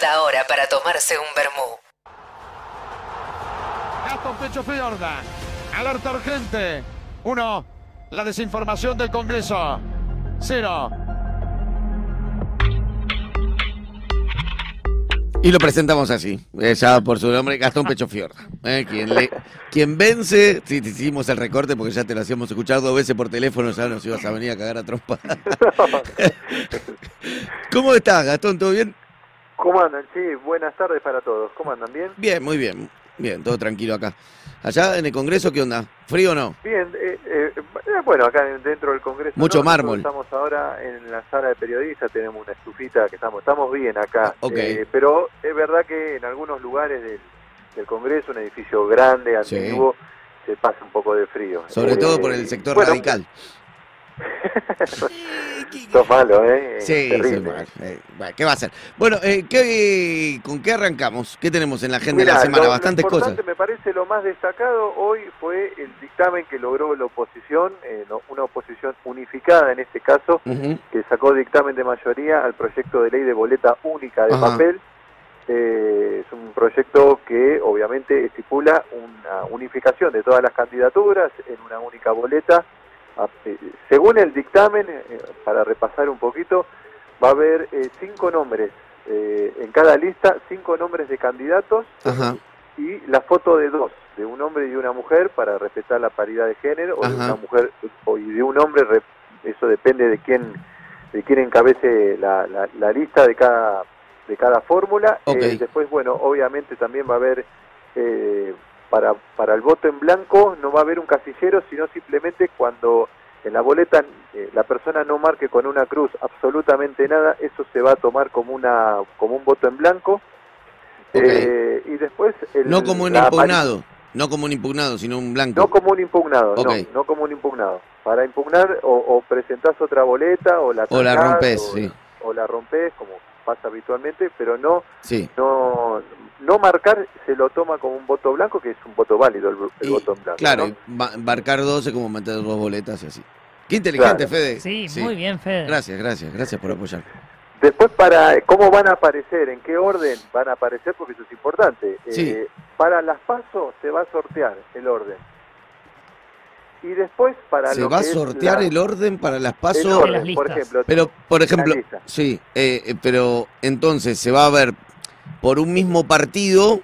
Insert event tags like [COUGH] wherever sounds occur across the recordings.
Linda hora para tomarse un vermú. Gastón Pecho Fiorda. Alerta urgente. Uno. La desinformación del Congreso. Cero. Y lo presentamos así, eh, ya por su nombre, Gastón Pecho Fiorda. eh, quien, le- quien vence, sí, te hicimos el recorte porque ya te lo hacíamos escuchar dos veces por teléfono, ya nos ibas a venir a cagar a trompa. [LAUGHS] ¿Cómo estás, Gastón? ¿Todo bien? ¿Cómo andan? Sí, buenas tardes para todos. ¿Cómo andan? ¿Bien? Bien, muy bien. Bien, todo tranquilo acá. Allá en el Congreso, ¿qué onda? ¿Frío o no? Bien, eh, eh, eh, bueno, acá dentro del Congreso. Mucho mármol. Estamos ahora en la sala de periodistas, tenemos una estufita que estamos estamos bien acá. Ok. Eh, pero es verdad que en algunos lugares del, del Congreso, un edificio grande, Sí. antiguo, se pasa un poco de frío. Sobre Eh, todo por el sector bueno, radical. Sos malo, ¿eh? Sí, eh, bueno, ¿qué va a hacer? Bueno, eh, ¿qué, ¿con qué arrancamos? ¿Qué tenemos en la agenda de la semana? lo- lo Bastantes importante, cosas. Me parece lo más destacado hoy fue el dictamen que logró la oposición, eh, una oposición unificada en este caso, que sacó dictamen de mayoría al proyecto de ley de boleta única de Ajá. papel. Eh, es un proyecto que obviamente estipula una unificación de todas las candidaturas en una única boleta. Eh, Según el dictamen, eh, para repasar un poquito, va a haber eh, cinco nombres eh, en cada lista, cinco nombres de candidatos Ajá. y la foto de dos, de un hombre y de una mujer para respetar la paridad de género o de una mujer o y de un hombre, re- eso depende de quién de quién encabece la, la- la lista de cada de cada fórmula. Ok. Eh, después, bueno, obviamente también va a haber eh, para para el voto en blanco no va a haber un casillero, sino simplemente cuando en la boleta eh, la persona no marque con una cruz absolutamente nada, eso se va a tomar como una como un voto en blanco. Eh, y después el- No como un impugnado. No como un impugnado, sino un blanco. no como un impugnado, no, no como un impugnado. Para impugnar o, o presentás otra boleta o la O la o, sí. O la rompés como pasa habitualmente, pero no Sí. no no marcar se lo toma como un voto blanco, que es un voto válido el, el Y, voto en blanco. claro, marcar 12 como meter dos boletas y así. Qué inteligente, Claro. Fede. Sí, muy bien, Fede. Gracias, gracias, gracias por apoyar. Después para cómo van a aparecer, en qué orden van a aparecer, porque eso es importante. Sí. Eh, para las pasos se va a sortear el orden. Y después para ¿Se lo va a sortear la- el orden para las pasos? Por ejemplo, Pero, por ejemplo, sí, eh, eh, pero entonces se va a ver por un mismo partido,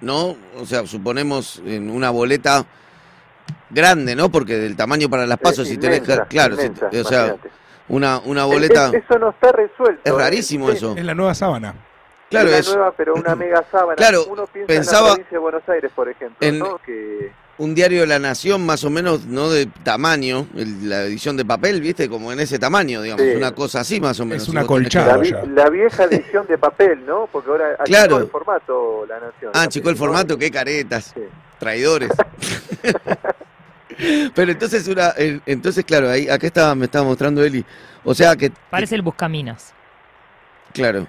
¿no? O sea, suponemos en una boleta grande, ¿no? Porque del tamaño para las pasos, si tenés que, inmensa, claro, si- inmensa, o sea, imagínate. una, una boleta, es- eso no está resuelto. es eh. rarísimo eso. Es la nueva sábana. Claro, es la es nueva, pero una [CLEARS THROAT] mega sábana. Claro, Uno piensa pensaba- en la provincia de Buenos Aires, por ejemplo, En- ¿no? Que un diario de la Nación más o menos, ¿no? De tamaño, el- la edición de papel, ¿viste? Como en ese tamaño, digamos, Sí. una cosa así más o menos. una tenés que- colchada. la, vi- ya. la vieja edición de papel, ¿no? Porque ahora achicó Claro. el formato La Nación. Ah, chico, el formato, qué caretas. Sí. traidores. [LAUGHS] Pero entonces una, entonces claro, ahí acá estaba, me estaba mostrando Eli. O sea que Parece el Buscaminas. claro,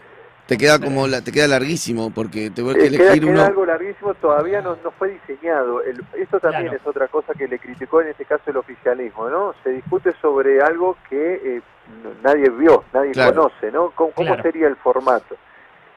te queda como la, te queda larguísimo porque te voy a Eh, queda, elegir queda uno. algo larguísimo, todavía no, no fue diseñado. El- esto también Claro. es otra cosa que le criticó en este caso el oficialismo, ¿no? Se discute sobre algo que eh, nadie vio, nadie Claro. conoce, ¿no? ¿Cómo, cómo Claro. sería el formato?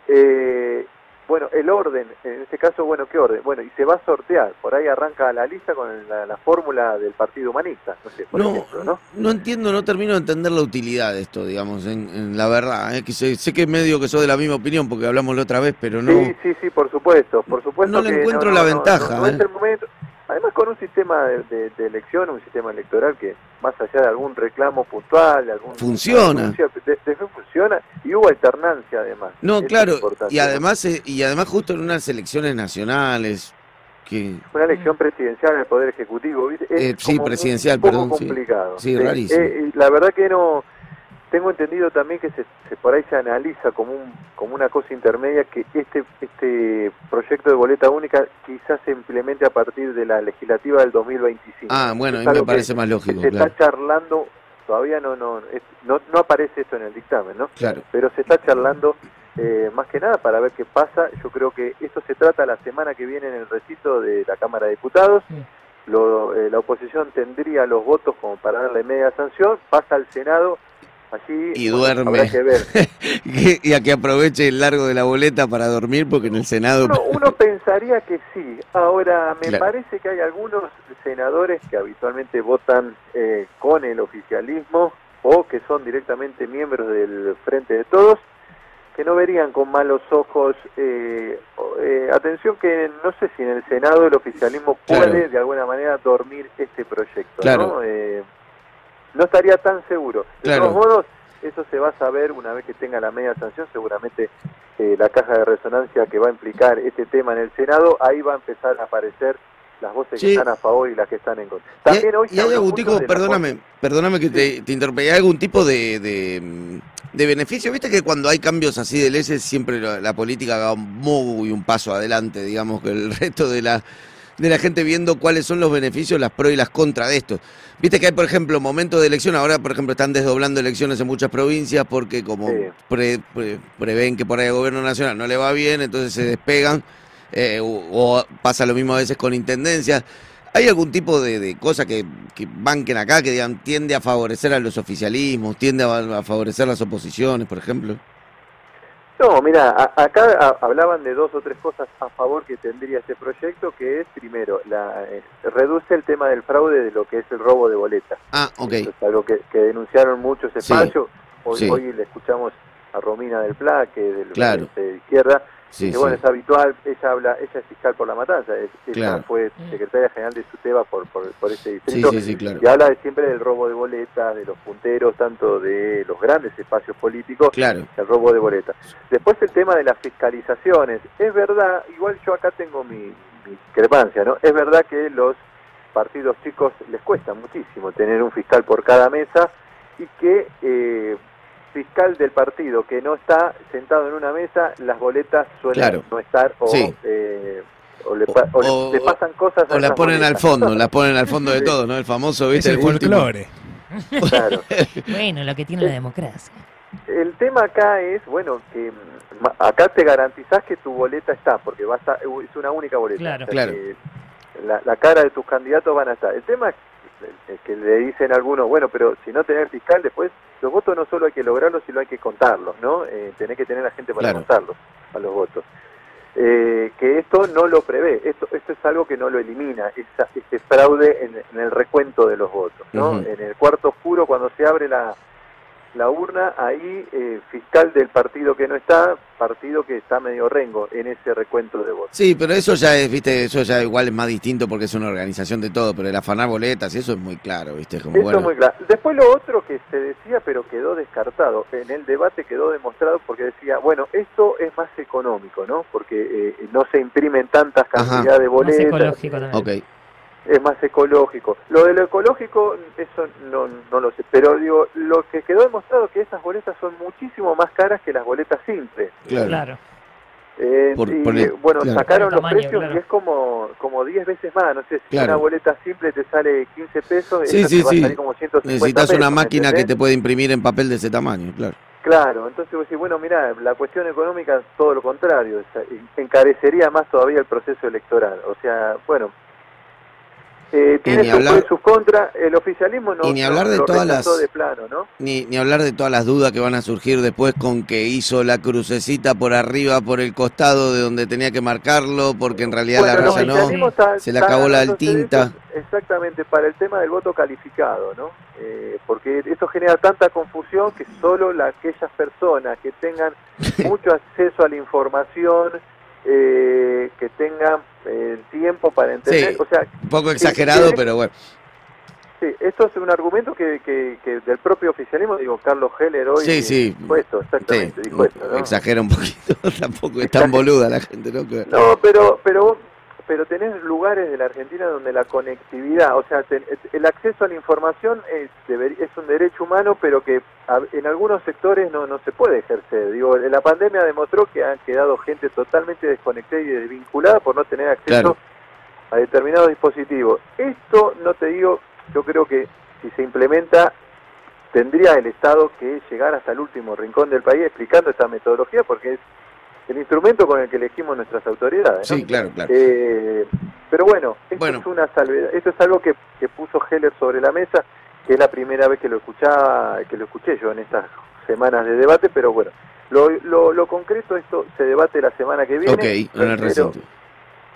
Eh, bueno, el orden, en este caso, bueno, ¿qué orden? Bueno, y se va a sortear, por ahí arranca la lista con la, la fórmula del Partido Humanista, no sé, por No, ejemplo, ¿no? no entiendo, no termino de entender la utilidad de esto, digamos, en, en la verdad. eh, que sé, sé que medio que soy de la misma opinión porque hablamos la otra vez, pero no. Sí, sí, sí, por supuesto, por supuesto. No le encuentro la ventaja, No, no es ¿eh? el momento. Además, con un sistema de, de- de elección, un sistema electoral que, más allá de algún reclamo puntual, de algún. Funciona. de- funciona y hubo alternancia además. No, Eso claro, y además eh, y además justo en unas elecciones nacionales que Una elección presidencial del Poder Ejecutivo, Eh, sí, presidencial, un poco perdón, complicado. Sí, rarísimo. Eh, y la verdad que no. Tengo entendido también que se, se- por ahí se analiza como un como una cosa intermedia que este este proyecto de boleta única quizás se implemente a partir de la legislativa del 2025. Ah, bueno, a mí me parece más lógico, Se claro. está charlando, todavía no no, es- no no aparece esto en el dictamen, ¿no? Claro. Pero se está charlando eh, más que nada para ver qué pasa. Yo creo que esto se trata la semana que viene en el recinto de la Cámara de Diputados. Sí. Lo- eh, la oposición tendría los votos como para darle media sanción, pasa al Senado Allí Y bueno, duerme. habrá que ver. [LAUGHS] y a que aproveche el largo de la boleta para dormir, porque en el Senado... Uno, uno pensaría que sí. Ahora, me Claro. parece que hay algunos senadores que habitualmente votan eh, con el oficialismo o que son directamente miembros del Frente de Todos, que no verían con malos ojos. eh, eh, atención que no sé si en el Senado el oficialismo Claro. puede de alguna manera dormir este proyecto. Claro. ¿no? Eh, no estaría tan seguro. De Claro. todos modos, eso se va a saber una vez que tenga la media sanción, seguramente eh, la caja de resonancia que va a implicar este tema en el Senado, ahí va a empezar a aparecer las voces Sí. que están a favor y las que están en contra. Y También hoy y hay algún tipo, perdóname, perdóname que te, te interrumpí, ¿hay algún tipo de, de, de beneficio? Viste que cuando hay cambios así de leyes siempre la, la política va muy un paso adelante, digamos, que el [LAUGHS] resto de la, de la gente viendo cuáles son los beneficios, las pros y las contras de esto. Viste que hay, por ejemplo, momentos de elección, ahora, por ejemplo, están desdoblando elecciones en muchas provincias porque como Sí. pre- pre- prevén que por ahí el gobierno nacional no le va bien, entonces se despegan, eh, o, o pasa lo mismo a veces con intendencias. ¿Hay algún tipo de, de cosa que, que banquen acá, que digan, tiende a favorecer a los oficialismos, tiende a, a favorecer las oposiciones, por ejemplo? No, mira, a- acá a- hablaban de dos o tres cosas a favor que tendría este proyecto, que es, primero, la eh, reduce el tema del fraude de lo que es el robo de boletas. Ah, ok. Eso es algo que, que denunciaron muchos Sí, espacios. Hoy, sí. hoy le escuchamos a Romina del Pla, que es del Claro. de izquierda, Sí, que sí. bueno, es habitual, ella habla, ella es fiscal por la matanza, es- ella fue secretaria general de SUTEBA por, por, por ese Sí, distrito, sí, sí, claro. y habla de- siempre del robo de boletas, de los punteros, tanto de los grandes espacios políticos, Claro. el robo de boletas. Después el tema de las fiscalizaciones. Es verdad, igual yo acá tengo mi, mi discrepancia, ¿no? Es verdad que los partidos chicos les cuesta muchísimo tener un fiscal por cada mesa y que eh, fiscal del partido que no está sentado en una mesa, las boletas suelen Claro. no estar o, Sí. eh, o le, pa- o le- O- le pasan cosas a O las esas ponen al fondo, las ponen al fondo de [LAUGHS] Sí. todo, ¿no? El famoso, Es ¿viste? el último. folclore. Claro. [LAUGHS] Bueno, lo que tiene la democracia. El tema acá es, bueno, que mm, acá te garantizás que tu boleta está, porque va a estar, es una única boleta. Claro. O sea Claro. La, la cara de tus candidatos van a estar. El tema es es que le dicen algunos, bueno, pero si no tenés fiscal, después los votos no solo hay que lograrlos, sino hay que contarlos, ¿no? Eh, tenés que tener a gente para Claro. contarlos, a los votos. Eh, que esto no lo prevé, esto, esto es algo que no lo elimina, esa, ese fraude en, en el recuento de los votos, ¿no? En el cuarto oscuro, cuando se abre la, la urna, ahí eh, fiscal del partido que no está, partido que está medio rengo en ese recuento de votos. Sí, pero eso ya es, viste, eso ya igual es más distinto porque es una organización de todo, pero el afanar boletas, eso es muy claro, viste, como Eso bueno. es muy claro. Después lo otro que se decía, pero quedó descartado, en el debate quedó demostrado porque decía, bueno, esto es más económico, ¿no? Porque eh, no se imprimen tantas cantidades de Más boletas. ecológico también. Ok. Es más ecológico. Lo de lo ecológico, eso no, no lo sé, pero digo, lo que quedó demostrado que esas boletas son muchísimo más caras que las boletas simples. Claro. Claro. Eh, Por- y, por el- bueno, claro. sacaron los precios claro. y es como como 10 veces más, no sé, si Claro. una boleta simple te sale 15 pesos, Sí, sí, te va sí. a salir como 150 Necesitas una pesos, ¿me máquina que te puede imprimir en papel de ese tamaño, claro. Claro, entonces vos decís, bueno, mira, la cuestión económica es todo lo contrario, o sea, encarecería más todavía el proceso electoral. O sea, bueno, eh, tiene sus hablar- sus contras, el oficialismo no, Y ni hablar de todas las- de plano, ¿no? Ni, ni hablar de todas las dudas que van a surgir después con que hizo la crucecita por arriba, por el costado de donde tenía que marcarlo, porque en realidad Bueno, la el raza no. está- se le acabó la tinta. Exactamente, para el tema del voto calificado, ¿no? Eh, porque eso genera tanta confusión que solo la- aquellas personas que tengan [LAUGHS] mucho acceso a la información, eh, que tengan eh, tiempo para entender, Sí. o sea, Un poco exagerado, sí. pero bueno. Sí, esto es un argumento que, que, que del propio oficialismo, digo, Carlos Heller hoy Sí, sí. dijo esto, exactamente, Sí, dijo esto, ¿no? exagera un poquito, [LAUGHS] tampoco es tan boluda la gente, ¿no? No, pero, pero, pero tenés lugares de la Argentina donde la conectividad, o sea, ten- el acceso a la información es, es un derecho humano, pero que en algunos sectores no, no se puede ejercer. Digo, la pandemia demostró que han quedado gente totalmente desconectada y desvinculada por no tener acceso Claro. a determinados dispositivos. Esto, no te digo, yo creo que si se implementa, tendría el Estado que llegar hasta el último rincón del país explicando esta metodología, porque es el instrumento con el que elegimos nuestras autoridades. ¿no? Sí, claro, claro. Eh, pero bueno, esto Bueno. es una salvedad, esto es algo que, que puso Heller sobre la mesa que es la primera vez que lo escuchaba, que lo escuché yo en estas semanas de debate, pero bueno, lo, lo, lo concreto esto se debate la semana que viene. Ok, en el recinto.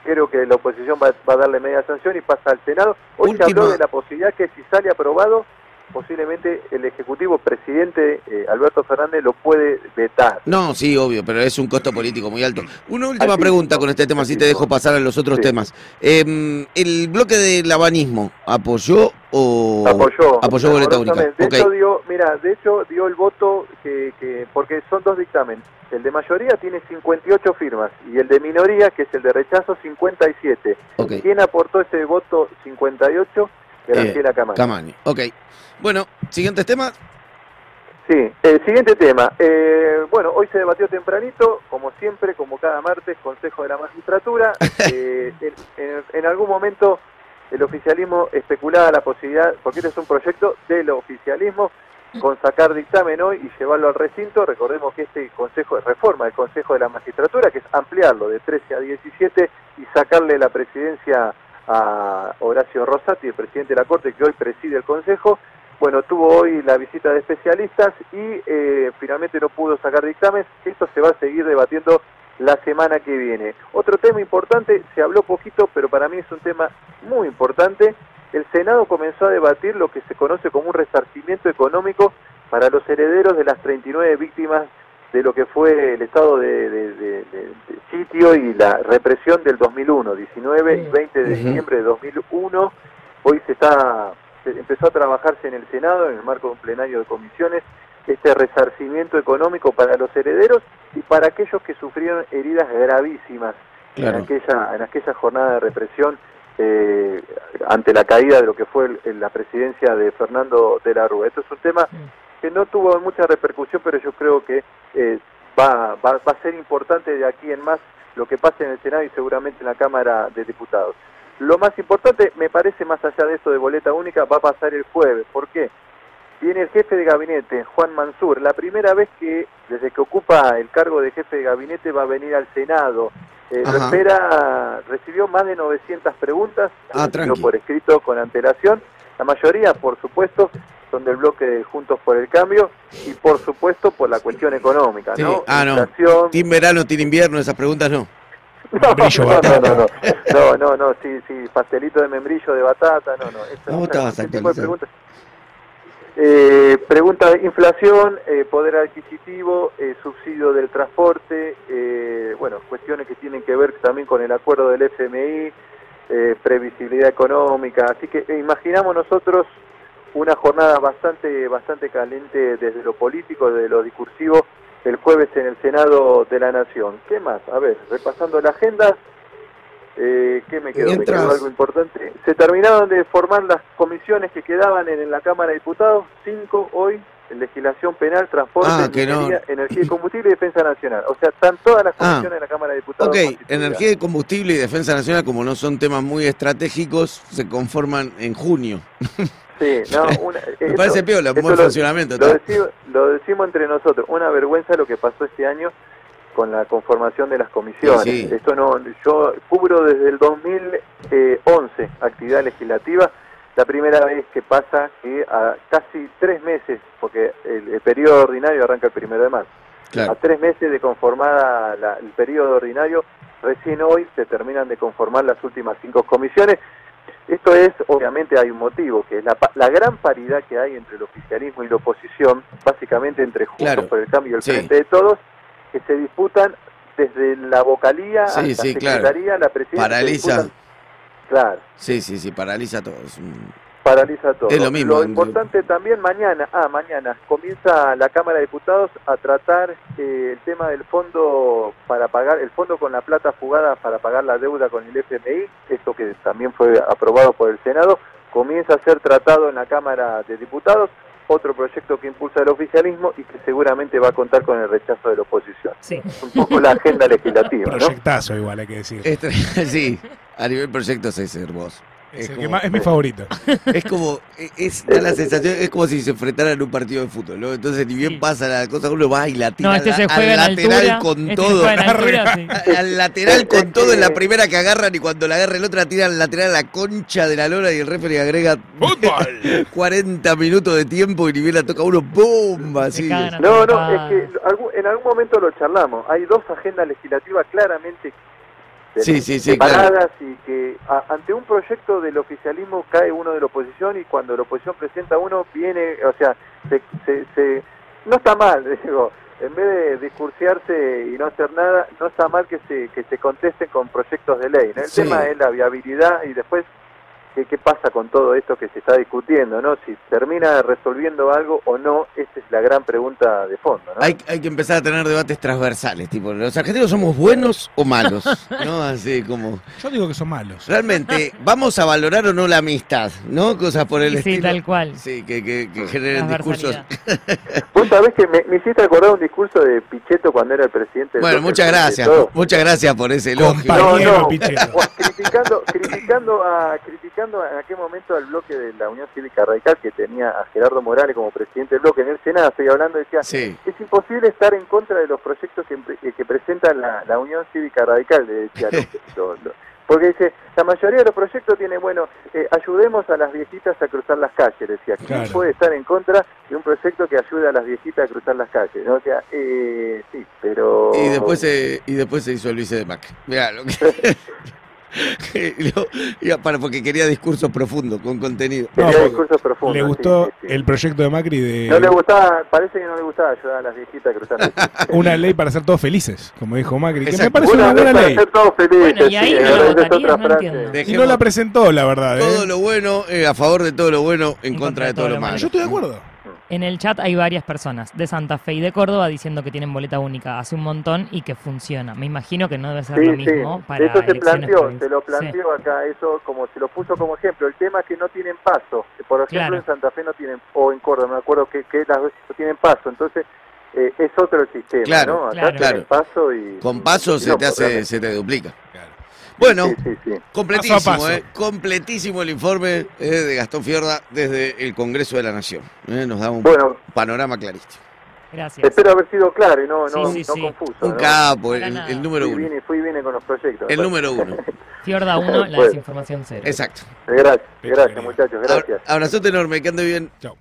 Creo que la oposición va, va a darle media sanción y pasa al Senado. Hoy se habló de la posibilidad que si sale aprobado, posiblemente el Ejecutivo presidente eh, Alberto Fernández lo puede vetar. No, sí, obvio, pero es un costo político muy alto. Una última pregunta con este tema, así te dejo pasar a los otros Sí. temas. Eh, ¿El bloque del abanismo apoyó o apoyó apoyó boleta única? De Ok. hecho dio, mira, de hecho dio el voto que, que porque son dos dictámenes. El de mayoría tiene 58 firmas y el de minoría, que es el de rechazo, 57. Ok. ¿Quién aportó ese voto 58? Graciela Eh, Camacho. Camaño. Ok. Bueno, siguientes temas. Sí, el siguiente tema. Eh, bueno, hoy se debatió tempranito, como siempre, como cada martes, Consejo de la Magistratura. [LAUGHS] Eh, en, algún momento el oficialismo especulaba la posibilidad, porque este es un proyecto del oficialismo, con sacar dictamen hoy y llevarlo al recinto. Recordemos que este Consejo de Reforma del Consejo de la Magistratura, que es ampliarlo de 13 a 17 y sacarle la presidencia a Horacio Rosati, el presidente de la Corte, que hoy preside el Consejo. Bueno, tuvo hoy la visita de especialistas y eh, finalmente no pudo sacar dictamen. Esto se va a seguir debatiendo la semana que viene. Otro tema importante, se habló poquito, pero para mí es un tema muy importante. El Senado comenzó a debatir lo que se conoce como un resarcimiento económico para los herederos de las 39 víctimas de lo que fue el estado de, de- de- de- de sitio y la represión del 2001, 19 y 20 de Ujú. diciembre de 2001. Hoy se está se empezó a trabajarse en el Senado en el marco de un plenario de comisiones este resarcimiento económico para los herederos y para aquellos que sufrieron heridas gravísimas Claro. en aquella en aquella jornada de represión eh, ante la caída de lo que fue el- el- la presidencia de Fernando de la Rúa. Esto es un tema que no tuvo mucha repercusión, pero yo creo que eh, va, va, va a ser importante de aquí en más lo que pase en el Senado y seguramente en la Cámara de Diputados. Lo más importante, me parece, más allá de esto de boleta única, va a pasar el jueves. ¿Por qué? Viene el jefe de gabinete, Juan Mansur, la primera vez que, desde que ocupa el cargo de jefe de gabinete, va a venir al Senado. Eh, lo espera, recibió más de 900 preguntas, Ah, tranqui. por escrito con antelación. La mayoría, por supuesto, son del bloque de Juntos por el Cambio y, por supuesto, por la cuestión económica, Sí. ¿no? Ah, no. Inflación, Team verano, team invierno, esas preguntas no. [LAUGHS] no, Membrillo, no, no, batata. no, no, no, no, no, sí, sí, pastelito de membrillo de batata, no, no. Esa- ¿Cómo esa- estabas ese tipo de actualizado? preguntas. Eh, pregunta de inflación, eh, poder adquisitivo, eh, subsidio del transporte, eh, bueno, cuestiones que tienen que ver también con el acuerdo del FMI, eh, previsibilidad económica, así que eh, imaginamos nosotros una jornada bastante, bastante caliente desde lo político, desde lo discursivo, el jueves en el Senado de la Nación. ¿Qué más? A ver, repasando la agenda, eh, ¿qué me quedó? Mientras- Me quedó algo importante. Se terminaron de formar las comisiones que quedaban en, en la Cámara de Diputados, cinco hoy, legislación penal, transporte, Ah, no- energía y combustible y defensa nacional. O sea, están todas las Ah. comisiones en la Cámara de Diputados. Ok, energía y combustible y defensa nacional, como no son temas muy estratégicos, se conforman en junio. Sí, no, [LAUGHS] una, Me eso- parece piola, buen lo- funcionamiento. Lo, decimos, lo decimos entre nosotros, una vergüenza lo que pasó este año con la conformación de las comisiones. Sí, sí. Esto no, yo cubro desde el 2011 actividad legislativa, la primera vez que pasa que a casi tres meses, porque el, el periodo ordinario arranca el primero de marzo, a tres meses de conformada la- el periodo ordinario, recién hoy se terminan de conformar las últimas cinco comisiones. Esto es, obviamente hay un motivo, que es la, la gran paridad que hay entre el oficialismo y la oposición, básicamente entre Juntos Claro. por el Cambio y el Sí. Frente de Todos, que se disputan desde la vocalía Sí, hasta sí, claro. secretaría, la presidencia. Paraliza. Claro, Sí, sí, sí, paraliza todo. paraliza todo. Es lo mismo, en- importante también mañana, ah, mañana comienza la Cámara de Diputados a tratar eh, el tema del fondo para pagar, el fondo con la plata fugada para pagar la deuda con el FMI, esto que también fue aprobado por el Senado, comienza a ser tratado en la Cámara de Diputados, otro proyecto que impulsa el oficialismo y que seguramente va a contar con el rechazo de la oposición. Sí. Es un poco la agenda legislativa, ¿no? Proyectazo igual, hay que decir. Este- [LAUGHS] sí, a nivel proyectos es hermoso. Es que más- mi favorito. [LAUGHS] Es como, es, da la sensación, es como si se enfrentaran en un partido de fútbol, ¿no? Entonces, ni bien Sí. pasa la cosa, uno va y la tira No, este al- se juega lateral altura. con este se todo. juega en altura, [LAUGHS] sí. Al lateral con todo en la primera que agarran y cuando la agarra el otro la tira al lateral a la concha de la lona y el referee agrega ¡Fútbol! [LAUGHS] 40 minutos de tiempo y ni bien la toca uno, ¡bomba! Así. No, no, es que en algún momento lo charlamos. Hay dos agendas legislativas claramente Sí, sí, sí, separadas y que a- ante un proyecto del oficialismo cae uno de la oposición y cuando la oposición presenta uno viene, o sea, se, se, se- no está mal, [LAUGHS] digo, en vez de discursiarse y no hacer nada, no está mal que se, que se contesten con proyectos de ley. ¿no? El Sí. tema es la viabilidad y después ¿Qué, qué pasa con todo esto que se está discutiendo? ¿no? Si termina resolviendo algo o no, esa es la gran pregunta de fondo. ¿no? Hay, hay que empezar a tener debates transversales, tipo, ¿los argentinos somos buenos o malos? [LAUGHS] ¿No? Así como... Yo digo que son malos. Realmente, ¿vamos a valorar o no la amistad? ¿No? Cosas por el Sí, sí, estilo. tal cual. Sí, que, que, que generen discursos. [LAUGHS] Vos sabés que me, me hiciste acordar un discurso de Pichetto cuando era el presidente Bueno, muchas gracias. Muchas gracias por ese elogio. Compañero No, no. Pichetto. [LAUGHS] Criticando, criticando, a, criticando en aquel momento al bloque de la Unión Cívica Radical que tenía a Gerardo Morales como presidente del bloque en el Senado, estoy hablando, decía, Sí. es imposible estar en contra de los proyectos que, pre- que presenta la, la Unión Cívica Radical, le decía [LAUGHS] lo- lo- lo- porque dice, la mayoría de los proyectos tienen, bueno, eh, ayudemos a las viejitas a cruzar las calles, decía, ¿quién Claro. puede estar en contra de un proyecto que ayude a las viejitas a cruzar las calles? ¿no? O sea, eh, sí, pero... Y después se, y después se hizo el vice de Mac. Mirá, lo que... [LAUGHS] [LAUGHS] Porque quería discurso profundo, con contenido. No, discursos profundos. Le sí, gustó sí, sí. el proyecto de Macri de No le gustaba, parece que no le gustaba ayudar a las viejitas a cruzar las [LAUGHS] calles. una ley para ser todos felices, como dijo Macri. Que me Exacto. parece una vez buena para ley. ser todos felices, Bueno, y ahí sí, no no. Y no la presentó, la verdad. ¿eh? Todo lo bueno eh, a favor de todo lo bueno, en, contra de todo lo malo. Yo estoy de acuerdo. En el chat hay varias personas de Santa Fe y de Córdoba diciendo que tienen boleta única hace un montón y que funciona. Me imagino que no debe ser Sí, lo sí, mismo para eso se elecciones planteó, se lo Sí. planteó acá, eso como se lo puso como ejemplo. El tema es que no tienen paso, por ejemplo Claro. en Santa Fe no tienen, o en Córdoba, me acuerdo que, que las dos no tienen paso, entonces eh, es otro el sistema, Claro, ¿no? Acá claro. tienen paso y... Con paso y se no, te hace, se te duplica. Bueno, Sí, sí, sí. completísimo, Paso a paso. eh, completísimo el informe eh, de Gastón Fiorda desde el Congreso de la Nación. eh, nos da un Bueno, panorama clarísimo. Gracias. espero haber sido claro y no, no, no sí. confuso. Un ¿no? capo, el, número Fui uno. bien, fui bien con los proyectos. El número uno. [LAUGHS] Fiorda 1, la desinformación cero. Exacto. Gracias, gracias muchachos, gracias. Abrazote enorme, que ande bien. Chao.